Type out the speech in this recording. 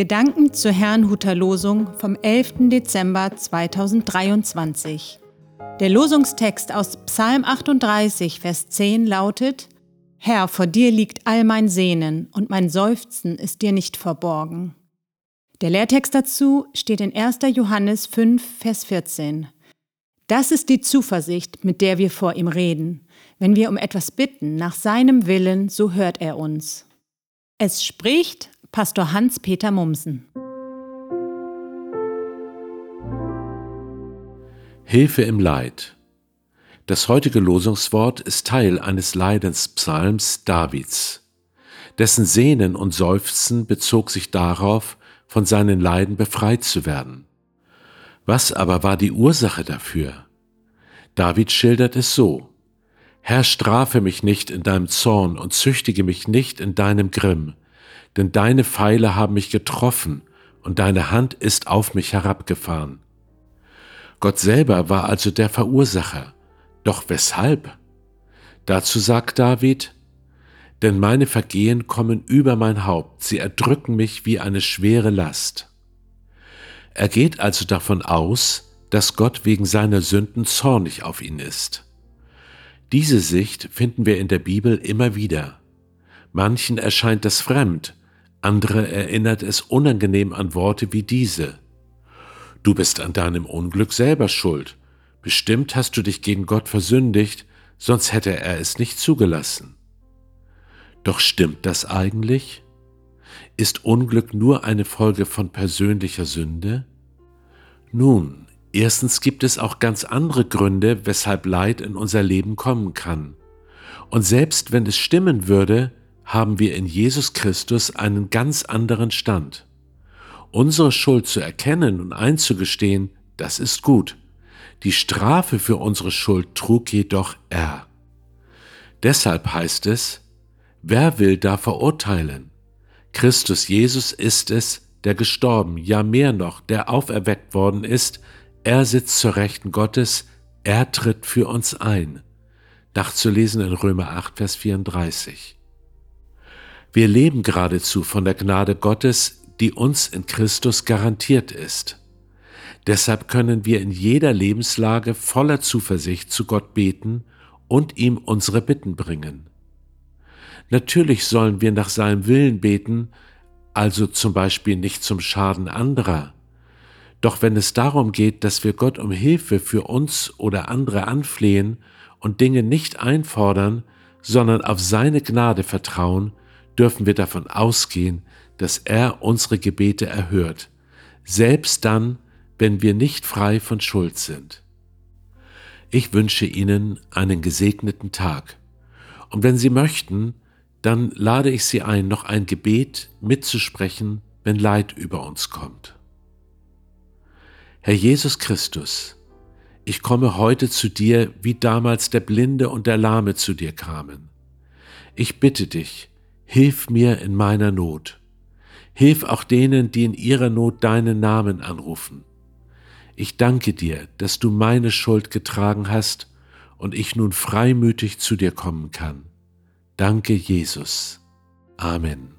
Gedanken zur Herrnhuter Losung vom 11. Dezember 2023. Der Losungstext aus Psalm 38, Vers 10 lautet, Herr, vor dir liegt all mein Sehnen und mein Seufzen ist dir nicht verborgen. Der Lehrtext dazu steht in 1. Johannes 5, Vers 14. Das ist die Zuversicht, mit der wir vor ihm reden. Wenn wir um etwas bitten, nach seinem Willen, so hört er uns. Es spricht Pastor Hans-Peter Mumsen. Hilfe im Leid. Das heutige Losungswort ist Teil eines Leidenspsalms Davids. Dessen Sehnen und Seufzen bezog sich darauf, von seinen Leiden befreit zu werden. Was aber war die Ursache dafür? David schildert es so. Herr, strafe mich nicht in deinem Zorn und züchtige mich nicht in deinem Grimm, denn deine Pfeile haben mich getroffen und deine Hand ist auf mich herabgefahren. Gott selber war also der Verursacher. Doch weshalb? Dazu sagt David, denn meine Vergehen kommen über mein Haupt, sie erdrücken mich wie eine schwere Last. Er geht also davon aus, dass Gott wegen seiner Sünden zornig auf ihn ist. Diese Sicht finden wir in der Bibel immer wieder. Manchen erscheint das fremd, andere erinnert es unangenehm an Worte wie diese. Du bist an deinem Unglück selber schuld. Bestimmt hast du dich gegen Gott versündigt, sonst hätte er es nicht zugelassen. Doch stimmt das eigentlich? Ist Unglück nur eine Folge von persönlicher Sünde? Nun, erstens gibt es auch ganz andere Gründe, weshalb Leid in unser Leben kommen kann. Und selbst wenn es stimmen würde, haben wir in Jesus Christus einen ganz anderen Stand. Unsere Schuld zu erkennen und einzugestehen, das ist gut. Die Strafe für unsere Schuld trug jedoch er. Deshalb heißt es, wer will da verurteilen? Christus Jesus ist es, der gestorben, ja mehr noch, der auferweckt worden ist, er sitzt zur Rechten Gottes, er tritt für uns ein. Nachzulesen in Römer 8, Vers 34. Wir leben geradezu von der Gnade Gottes, die uns in Christus garantiert ist. Deshalb können wir in jeder Lebenslage voller Zuversicht zu Gott beten und ihm unsere Bitten bringen. Natürlich sollen wir nach seinem Willen beten, also zum Beispiel nicht zum Schaden anderer. Doch wenn es darum geht, dass wir Gott um Hilfe für uns oder andere anflehen und Dinge nicht einfordern, sondern auf seine Gnade vertrauen, dürfen wir davon ausgehen, dass er unsere Gebete erhört, selbst dann, wenn wir nicht frei von Schuld sind. Ich wünsche Ihnen einen gesegneten Tag. Und wenn Sie möchten, dann lade ich Sie ein, noch ein Gebet mitzusprechen, wenn Leid über uns kommt. Herr Jesus Christus, ich komme heute zu dir, wie damals der Blinde und der Lahme zu dir kamen. Ich bitte dich, Hilf mir in meiner Not. Hilf auch denen, die in ihrer Not deinen Namen anrufen. Ich danke dir, dass du meine Schuld getragen hast und ich nun freimütig zu dir kommen kann. Danke, Jesus. Amen.